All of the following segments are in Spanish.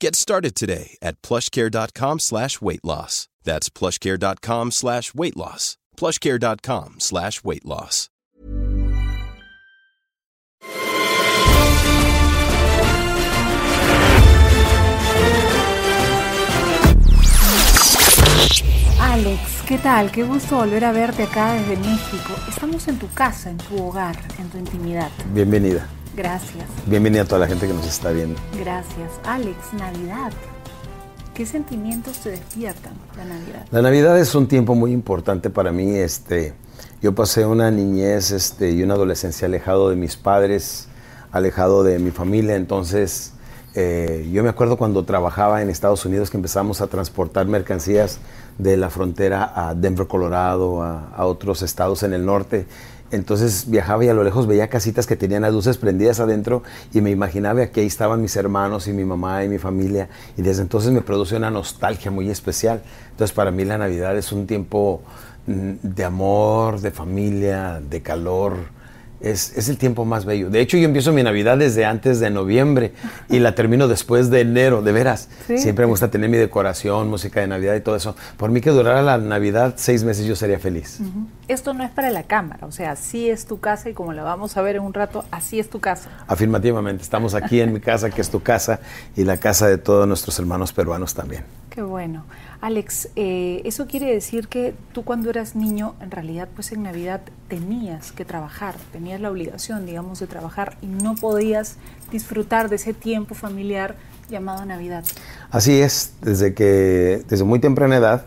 Get started today at plushcare.com slash weight loss. That's plushcare.com slash weight loss. plushcare.com slash weight loss. Alex, ¿qué tal? Qué gusto volver a verte acá desde México. Estamos en tu casa, en tu hogar, en tu intimidad. Bienvenida. Gracias, Bienvenida a toda la gente que nos está viendo. gracias. Alex, Navidad. ¿Qué sentimientos te despiertan la Navidad? La Navidad es un tiempo muy importante para mí. Este, yo pasé una niñez este, y una adolescencia alejado de mis padres, alejado de mi familia. Entonces, eh, yo me acuerdo cuando trabajaba en Estados Unidos que empezamos a transportar mercancías de la frontera a Denver, Colorado, a, otros estados en el norte. Entonces viajaba y a lo lejos veía casitas que tenían las luces prendidas adentro y me imaginaba que ahí estaban mis hermanos y mi mamá y mi familia y desde entonces me produce una nostalgia muy especial. Entonces para mí la Navidad es un tiempo mm, de amor, de familia, de calor. Es, es el tiempo más bello. De hecho, yo empiezo mi Navidad desde antes de noviembre y la termino después de enero, de veras. Sí. Siempre me gusta tener mi decoración, música de Navidad y todo eso. Por mí que durara la Navidad seis meses yo sería feliz. Esto no es para la cámara, o sea, así es tu casa y como la vamos a ver en un rato, así es tu casa. Afirmativamente, estamos aquí en mi casa, que es tu casa, y la casa de todos nuestros hermanos peruanos también. Qué bueno. Alex, eh, eso quiere decir que tú cuando eras niño, en realidad, pues en Navidad tenías que trabajar, tenías la obligación, digamos, de trabajar y no podías disfrutar de ese tiempo familiar llamado Navidad. Así es, desde que, desde muy temprana edad,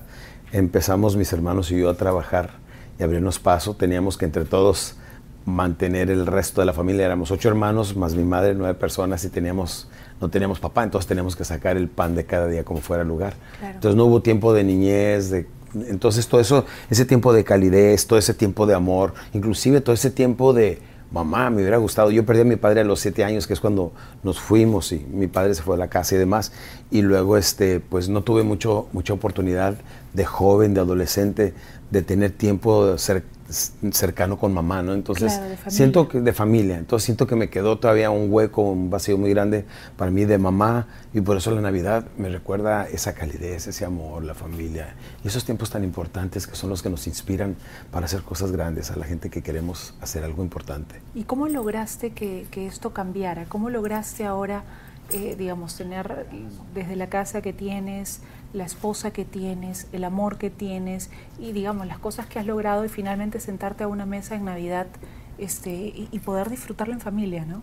empezamos mis hermanos y yo a trabajar y abrirnos paso. Teníamos que entre todos mantener el resto de la familia. Éramos ocho hermanos, más mi madre, nueve personas y teníamos, no teníamos papá, entonces teníamos que sacar el pan de cada día como fuera el lugar. Claro. Entonces no hubo tiempo de niñez, de, entonces todo eso, ese tiempo de calidez, todo ese tiempo de amor, inclusive todo ese tiempo de mamá, me hubiera gustado. Yo perdí a mi padre a los siete años, que es cuando nos fuimos y mi padre se fue a la casa y demás. Y luego, este, pues no tuve mucho, mucha oportunidad de joven, de adolescente, de tener tiempo cer- cercano con mamá, ¿no? Entonces, Claro, siento que de familia. Entonces siento que me quedó todavía un hueco, un vacío muy grande para mí de mamá y por eso la Navidad me recuerda esa calidez, ese amor, la familia y esos tiempos tan importantes que son los que nos inspiran para hacer cosas grandes a la gente que queremos hacer algo importante. ¿Y cómo lograste que, que esto cambiara? ¿Cómo lograste ahora, eh, digamos, tener desde la casa que tienes, la esposa que tienes, el amor que tienes y, digamos, las cosas que has logrado y finalmente sentarte a una mesa en Navidad este, y, y poder disfrutarlo en familia, ¿no?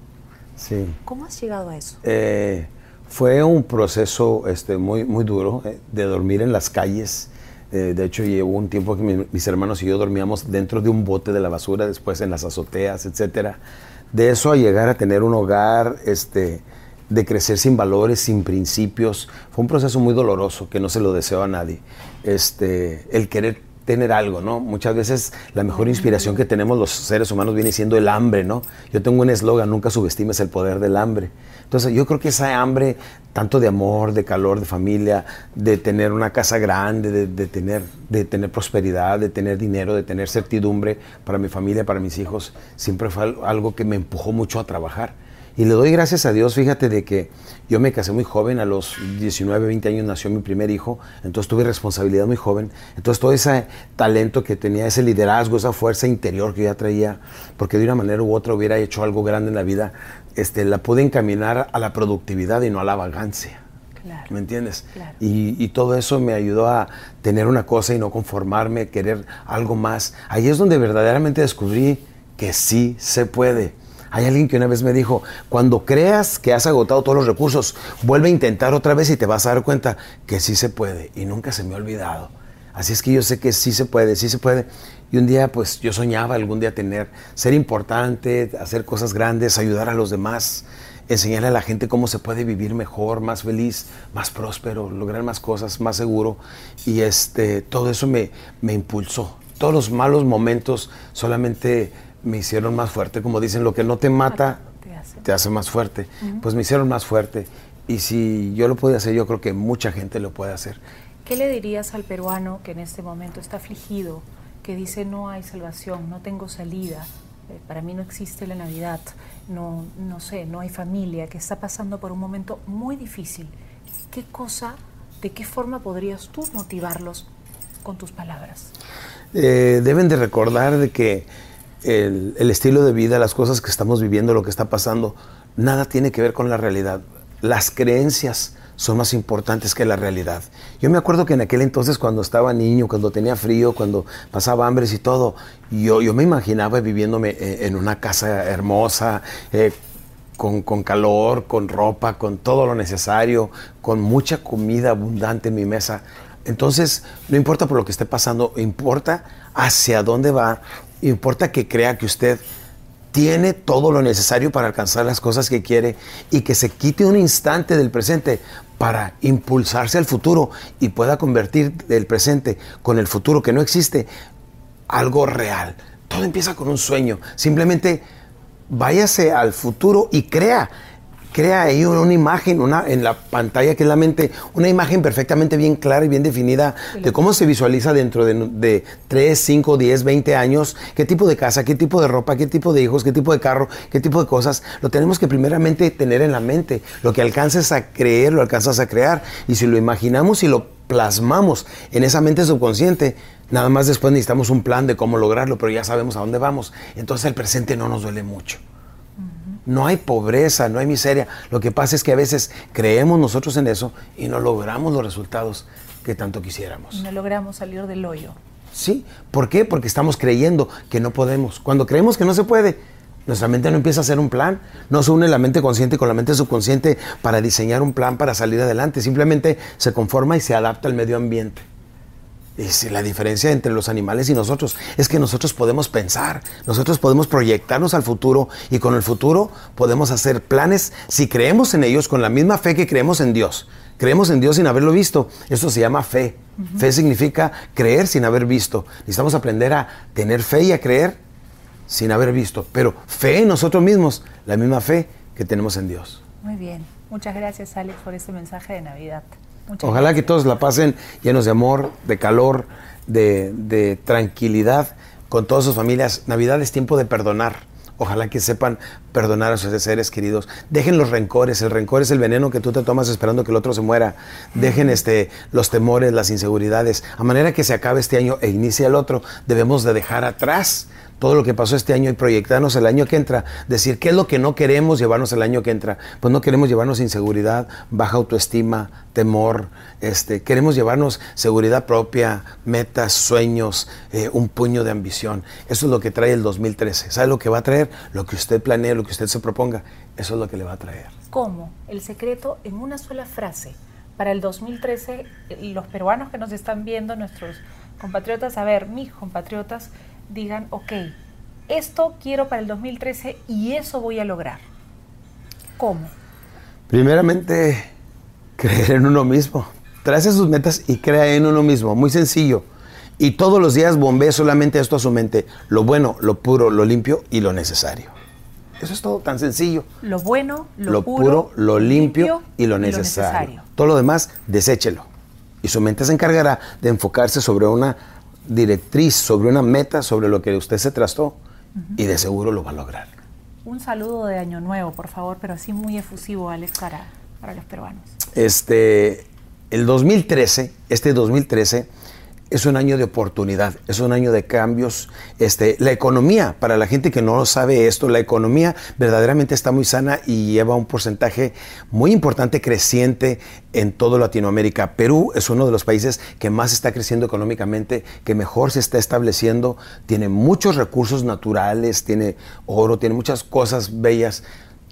Sí. ¿Cómo has llegado a eso? Eh, fue un proceso este, muy, muy duro eh, de dormir en las calles. Eh, de hecho, llevó un tiempo que mi- mis hermanos y yo dormíamos dentro de un bote de la basura, después en las azoteas, etcétera. De eso a llegar a tener un hogar, este, de crecer sin valores, sin principios, fue un proceso muy doloroso que no se lo deseo a nadie. Este, el querer tener algo, ¿no? Muchas veces la mejor inspiración que tenemos los seres humanos viene siendo el hambre, ¿no? Yo tengo un eslogan, nunca subestimes el poder del hambre. Entonces yo creo que esa hambre, tanto de amor, de calor, de familia, de tener una casa grande, de, tener, de tener prosperidad, de tener dinero, de tener certidumbre para mi familia, para mis hijos, siempre fue algo que me empujó mucho a trabajar. Y le doy gracias a Dios, fíjate de que yo me casé muy joven, a los 19, 20 años nació mi primer hijo, entonces tuve responsabilidad muy joven, entonces todo ese talento que tenía, ese liderazgo, esa fuerza interior que ya traía, porque de una manera u otra hubiera hecho algo grande en la vida, este, la pude encaminar a la productividad y no a la vagancia. ¿Me entiendes? Y, y, todo eso me ayudó a tener una cosa y no conformarme, querer algo más. Ahí es donde verdaderamente descubrí que sí se puede hay alguien que una vez me dijo, cuando creas que has agotado todos los recursos, vuelve a intentar otra vez y te vas a dar cuenta que sí se puede. Y nunca se me ha olvidado. Así es que yo sé que sí se puede, sí se puede. Y un día, pues yo soñaba algún día tener, ser importante, hacer cosas grandes, ayudar a los demás, enseñarle a la gente cómo se puede vivir mejor, más feliz, más próspero, lograr más cosas, más seguro. Y este, todo eso me, me impulsó. Todos los malos momentos solamente me hicieron más fuerte. Como dicen, lo que no te mata te hace, más fuerte. Pues me hicieron más fuerte. Y si yo lo puedo hacer, yo creo que mucha gente lo puede hacer. ¿Qué le dirías al peruano que en este momento está afligido, que dice no hay salvación, no tengo salida, eh, para mí no existe la Navidad, no, no sé, no hay familia, que está pasando por un momento muy difícil? ¿Qué cosa, de qué forma podrías tú motivarlos con tus palabras? Eh, deben de recordar de que el, estilo de vida, las cosas que estamos viviendo, lo que está pasando, nada tiene que ver con la realidad. Las creencias son más importantes que la realidad. Yo me acuerdo que en aquel entonces cuando estaba niño, cuando tenía frío, cuando pasaba hambre y todo, yo, yo me imaginaba viviéndome eh, en una casa hermosa, eh, con, con, calor, con ropa, con todo lo necesario, con mucha comida abundante en mi mesa. Entonces, no importa por lo que esté pasando, importa hacia dónde va, importa que crea que usted tiene todo lo necesario para alcanzar las cosas que quiere y que se quite un instante del presente para impulsarse al futuro y pueda convertir el presente con el futuro que no existe algo real. Todo empieza con un sueño. Simplemente váyase al futuro y crea crea ahí una, imagen, una, en la pantalla que es la mente, una imagen perfectamente bien clara y bien definida de cómo se visualiza dentro de, de 3, 5, 10, 20 años, qué tipo de casa, qué tipo de ropa, qué tipo de hijos, qué tipo de carro, qué tipo de cosas. Lo tenemos que primeramente tener en la mente. Lo que alcances a creer, lo alcanzas a crear. Y si lo imaginamos y lo plasmamos en esa mente subconsciente, nada más después necesitamos un plan de cómo lograrlo, pero ya sabemos a dónde vamos. Entonces el presente no nos duele mucho. No hay pobreza, no hay miseria. Lo que pasa es que a veces creemos nosotros en eso y no logramos los resultados que tanto quisiéramos. No logramos salir del hoyo. Sí, ¿por qué? Porque estamos creyendo que no podemos. Cuando creemos que no se puede, nuestra mente no empieza a hacer un plan, no se une la mente consciente con la mente subconsciente para diseñar un plan para salir adelante, simplemente se conforma y se adapta al medio ambiente. Es la diferencia entre los animales y nosotros es que nosotros podemos pensar, nosotros podemos proyectarnos al futuro y con el futuro podemos hacer planes si creemos en ellos con la misma fe que creemos en Dios. Creemos en Dios sin haberlo visto. Eso se llama fe. Fe significa creer sin haber visto. Necesitamos aprender a tener fe y a creer sin haber visto. Pero fe en nosotros mismos, la misma fe que tenemos en Dios. Muy bien. Muchas gracias, Alex, por este mensaje de Navidad. Ojalá que todos la pasen llenos de amor, de calor, de, tranquilidad con todas sus familias. Navidad es tiempo de perdonar. Ojalá que sepan perdonar a sus seres queridos. Dejen los rencores. El rencor es el veneno que tú te tomas esperando que el otro se muera. Dejen este, los temores, las inseguridades. A manera que se acabe este año e inicie el otro, debemos de dejar atrás todo lo que pasó este año y proyectarnos el año que entra, decir qué es lo que no queremos llevarnos el año que entra. Pues no queremos llevarnos inseguridad, baja autoestima, temor, este, queremos llevarnos seguridad propia, metas, sueños, eh, un puño de ambición. Eso es lo que trae el 2013. ¿Sabe lo que va a traer? Lo que usted planee, lo que usted se proponga, eso es lo que le va a traer. ¿Cómo? El secreto en una sola frase. Para el 2013, los peruanos que nos están viendo, nuestros compatriotas, a ver, mis compatriotas, digan, ok, esto quiero para el 2013 y eso voy a lograr? ¿Cómo? Primeramente, creer en uno mismo. Trace sus metas y crea en uno mismo. Muy sencillo. Y todos los días bombee solamente esto a su mente, lo bueno, lo puro, lo limpio y lo necesario. Eso es todo tan sencillo. Lo bueno, lo, Lo puro, lo limpio y lo necesario. Todo lo demás, deséchelo. Y su mente se encargará de enfocarse sobre una directriz, sobre una meta, sobre lo que usted se trastó y de seguro lo va a lograr. Un saludo de Año Nuevo, por favor, pero así muy efusivo, Alex, para, para los peruanos. Este, el 2013, este 2013 es un año de oportunidad, es un año de cambios. Este, la economía, para la gente que no sabe esto, la economía verdaderamente está muy sana y lleva un porcentaje muy importante creciente en toda Latinoamérica. Perú es uno de los países que más está creciendo económicamente, que mejor se está estableciendo, tiene muchos recursos naturales, tiene oro, tiene muchas cosas bellas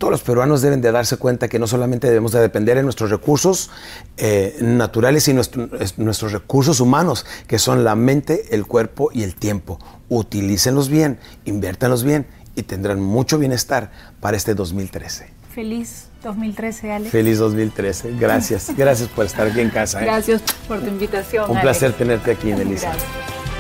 todos los peruanos deben de darse cuenta que no solamente debemos de depender de nuestros recursos eh, naturales y nuestros recursos humanos, que son la mente, el cuerpo y el tiempo. Utilícenlos bien, inviértanlos bien y tendrán mucho bienestar para este 2013. Feliz 2013, Alex. Feliz 2013. Gracias. Gracias por estar aquí en casa. ¿eh? Gracias por tu invitación. Un placer tenerte aquí, Elisa. Gracias.